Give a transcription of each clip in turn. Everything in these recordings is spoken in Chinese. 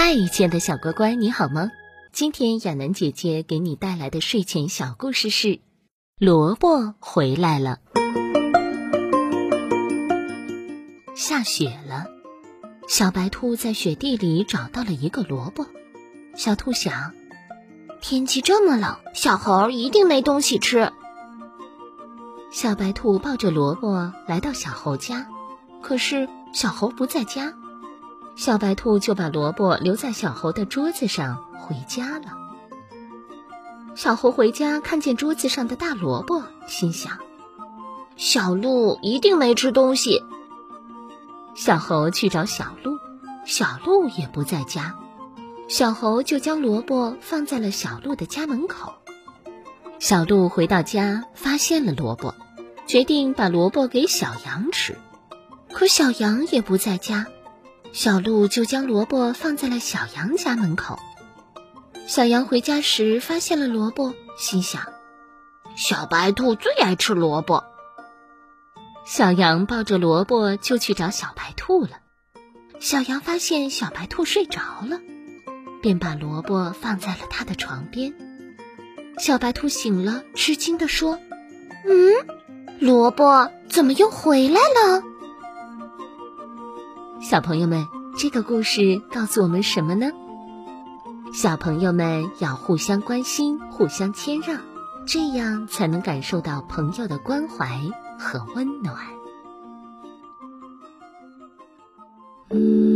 嗨，亲爱的小乖乖，你好吗？今天亚楠姐姐给你带来的睡前小故事是《萝卜回来了》。下雪了，小白兔在雪地里找到了一个萝卜。小兔想，天气这么冷，小猴一定没东西吃。小白兔抱着萝卜来到小猴家，可是小猴不在家。小白兔就把萝卜留在小猴的桌子上，回家了。小猴回家看见桌子上的大萝卜，心想：小鹿一定没吃东西。小猴去找小鹿，小鹿也不在家。小猴就将萝卜放在了小鹿的家门口。小鹿回到家，发现了萝卜，决定把萝卜给小羊吃。可小羊也不在家。小鹿就将萝卜放在了小羊家门口。小羊回家时发现了萝卜，心想：小白兔最爱吃萝卜。小羊抱着萝卜就去找小白兔了。小羊发现小白兔睡着了，便把萝卜放在了他的床边。小白兔醒了，吃惊地说：“嗯，萝卜怎么又回来了？”小朋友们，这个故事告诉我们什么呢？小朋友们要互相关心、互相谦让，这样才能感受到朋友的关怀和温暖。嗯。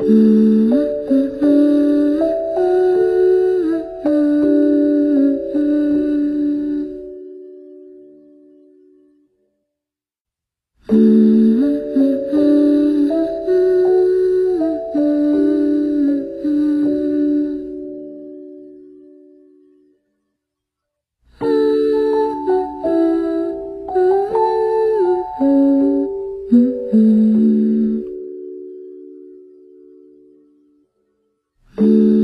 嗯。Mm.